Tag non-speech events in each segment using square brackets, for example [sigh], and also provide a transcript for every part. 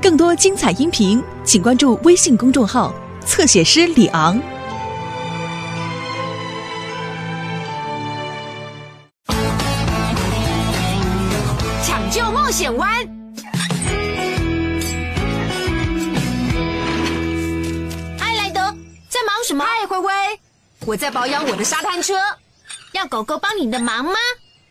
更多精彩音频，请关注微信公众号“侧写师李昂”。抢救冒险湾，嗨，莱德，在忙什么？嗨，灰灰，我在保养我的沙滩车。要狗狗帮你的忙吗？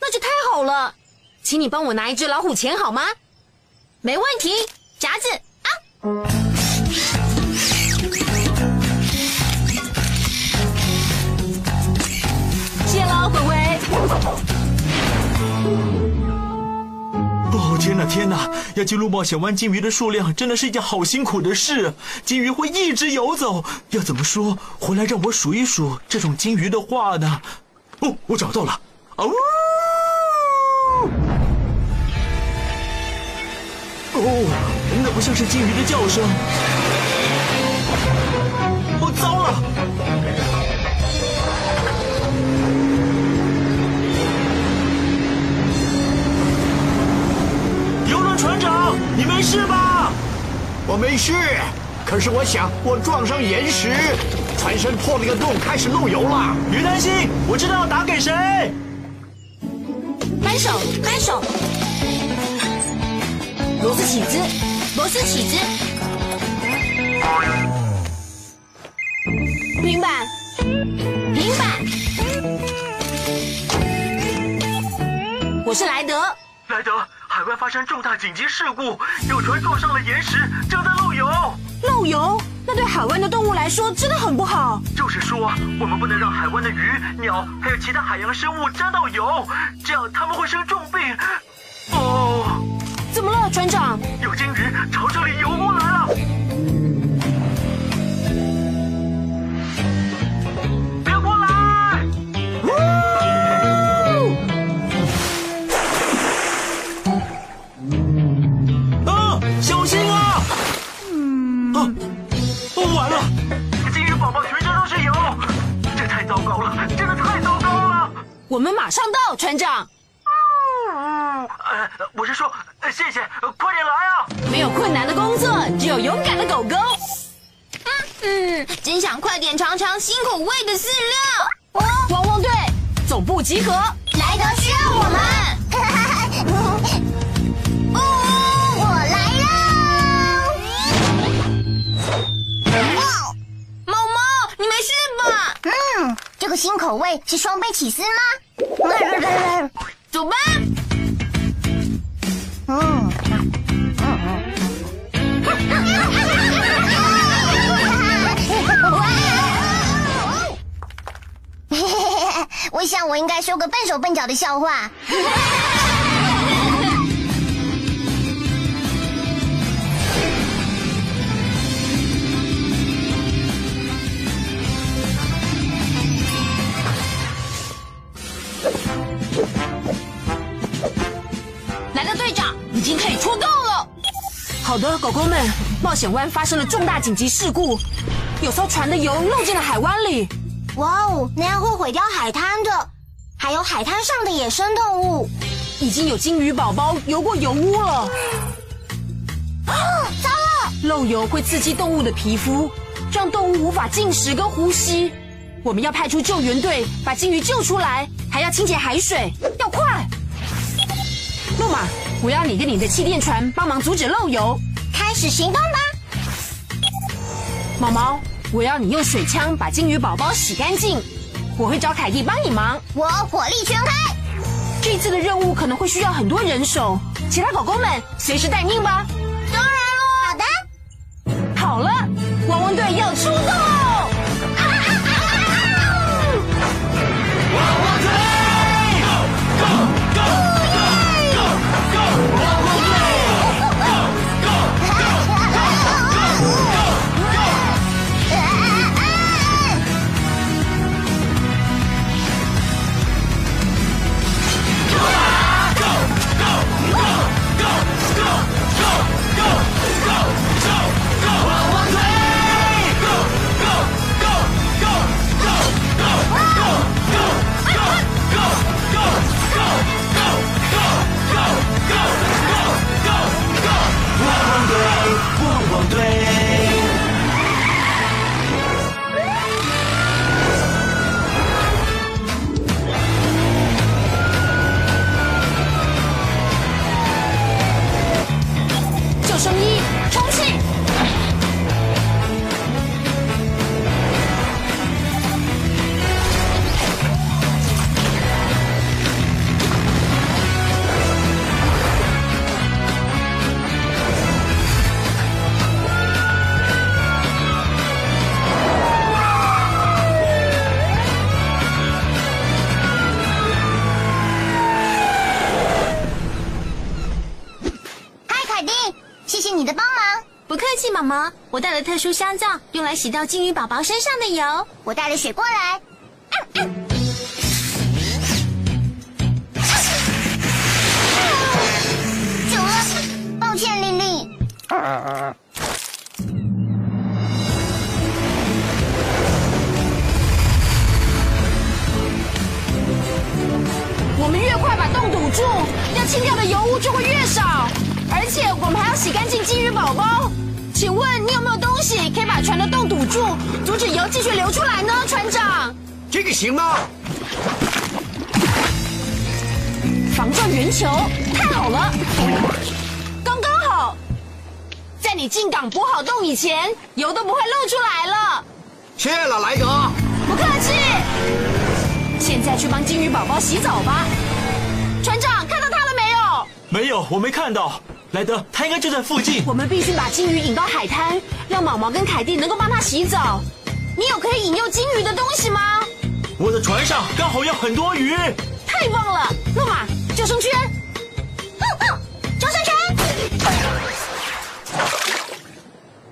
那就太好了，请你帮我拿一只老虎钳好吗？没问题，夹子啊！谢喽，灰灰。哦天哪天哪！要记录冒险湾金鱼的数量，真的是一件好辛苦的事。金鱼会一直游走，要怎么说？回来让我数一数这种金鱼的话呢？哦，我找到了！哦，哦，那不像是金鱼的叫声。哦，糟了！游轮船长，你没事吧？我没事，可是我想我撞上岩石，船身破了个洞，开始漏油了。别担心，我知道要打给谁。扳手，扳手，起子，螺丝起子，平板，平板。我是莱德，莱德，海湾发生重大紧急事故，有船撞上了岩石，正在漏油。漏油，那对海湾的动物来说真的很不好。就是说，我们不能让海湾的鱼、鸟还有其他海洋生物沾到油，这样它们会生重病。哦，怎么了，船长？有鲸鱼朝这里游过来了。别过来！啊，小心啊！啊，完了！金鱼宝宝全身都是油，这太糟糕了，真的太糟糕了。我们马上到，船长。呃，我是说，呃谢谢，呃快点来啊！没有困难的工作，只有勇敢的狗狗。嗯，真想快点尝尝新口味的饲料。哦，汪汪队，总部集合。莱德需要我们。[laughs] 哦，我来喽！毛毛，你没事吧？嗯，这个新口味是双倍起司吗？[laughs] 走吧。[laughs] 我想我应该说个笨手笨脚的笑话。好的，狗狗们，冒险湾发生了重大紧急事故，有艘船的油漏进了海湾里。哇哦，那样会毁掉海滩的，还有海滩上的野生动物。已经有金鱼宝宝游过油污了。啊，糟了！漏油会刺激动物的皮肤，让动物无法进食跟呼吸。我们要派出救援队把金鱼救出来，还要清洁海水，要快！诺马，我要你跟你的气垫船帮忙阻止漏油。开始行动吧！毛毛，我要你用水枪把金鱼宝宝洗干净。我会找凯蒂帮你忙。我火力全开。这次的任务可能会需要很多人手，其他狗狗们随时待命吧。当然喽。好的。好了，汪汪队要出动喽！汪汪队我带了特殊香皂，用来洗掉金鱼宝宝身上的油。我带了水过来。堵住，阻止油继续流出来呢，船长？这个行吗？防撞圆球，太好了，刚刚好，在你进港补好洞以前，油都不会漏出来了。谢了，莱德。不客气。现在去帮金鱼宝宝洗澡吧。船长，看到他了没有？没有，我没看到。莱德，他应该就在附近。我们必须把金鱼引到海滩，让毛毛跟凯蒂能够帮他洗澡。你有可以引诱金鱼的东西吗？我的船上刚好有很多鱼。太棒了，诺玛，救生圈。救生圈。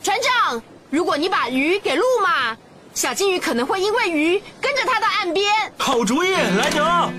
船长，如果你把鱼给路马，小金鱼可能会因为鱼跟着它到岸边。好主意，莱德。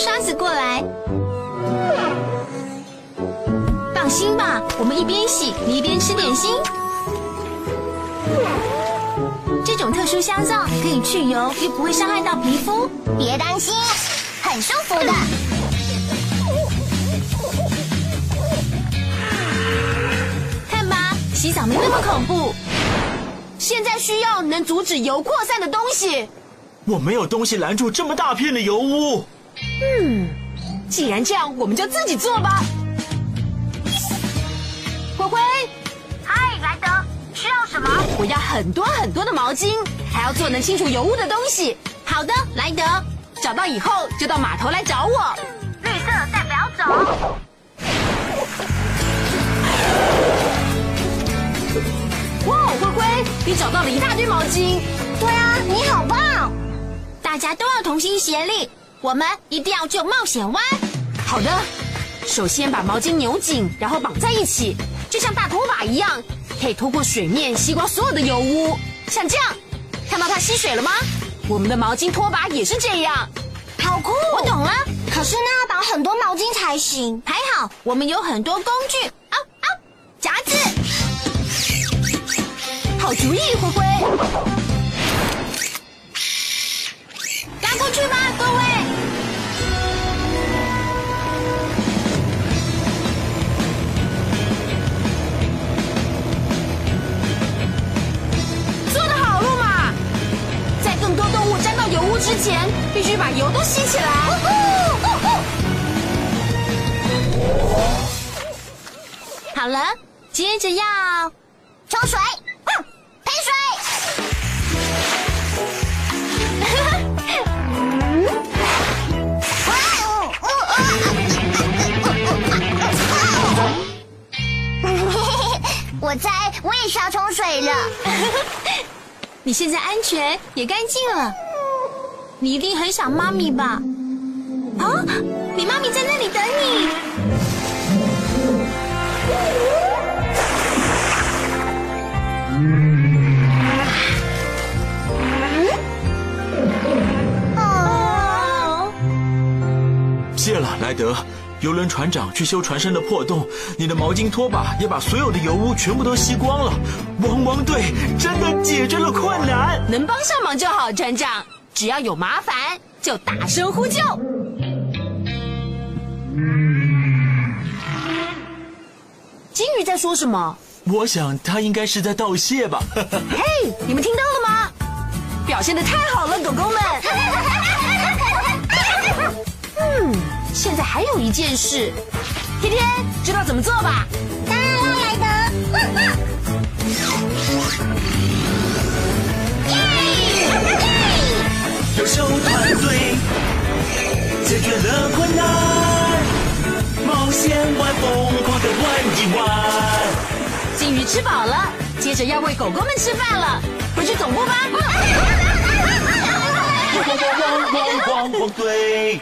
刷子过来。放心吧，我们一边洗，你一边吃点心。这种特殊香皂可以去油，又不会伤害到皮肤。别担心，很舒服的。看吧，洗澡没那么恐怖。现在需要能阻止油扩散的东西。我没有东西拦住这么大片的油污。既然这样，我们就自己做吧。灰灰，嗨，莱德，需要什么？我要很多很多的毛巾，还要做能清除油污的东西。好的，莱德。找到以后就到码头来找我。绿色代表走。哇，灰灰，你找到了一大堆毛巾。对啊，你好棒！大家都要同心协力，我们一定要救冒险湾。好的，首先把毛巾扭紧，然后绑在一起，就像大拖把一样，可以拖过水面，吸光所有的油污。像这样，看到它吸水了吗？我们的毛巾拖把也是这样。好酷！我懂了，可是那要绑很多毛巾才行。还好我们有很多工具。啊啊，夹子。好主意，灰灰。前，必须把油都吸起来。好了，接着要冲水，嗯，喷水。我猜我也是要冲水了。你现在安全也干净了，你一定很想妈咪吧？啊？你妈咪在那里等你。谢了，莱德，游轮船长去修船身的破洞，你的毛巾拖把也把所有的油污全部都吸光了，汪汪队真的解决了困难，能帮上忙就好，船长。只要有麻烦，就大声呼救。金鱼在说什么？我想他应该是在道谢吧。[laughs] [laughs] 嘿，你们听到了吗？表现的太好了，狗狗们。[laughs] 嗯，现在还有一件事，天天知道怎么做吧？当然了，莱解决了困难，冒险玩疯狂的玩一玩。金鱼吃饱了，接着要喂狗狗们吃饭了，回去总部吧。汪汪汪汪汪汪汪队。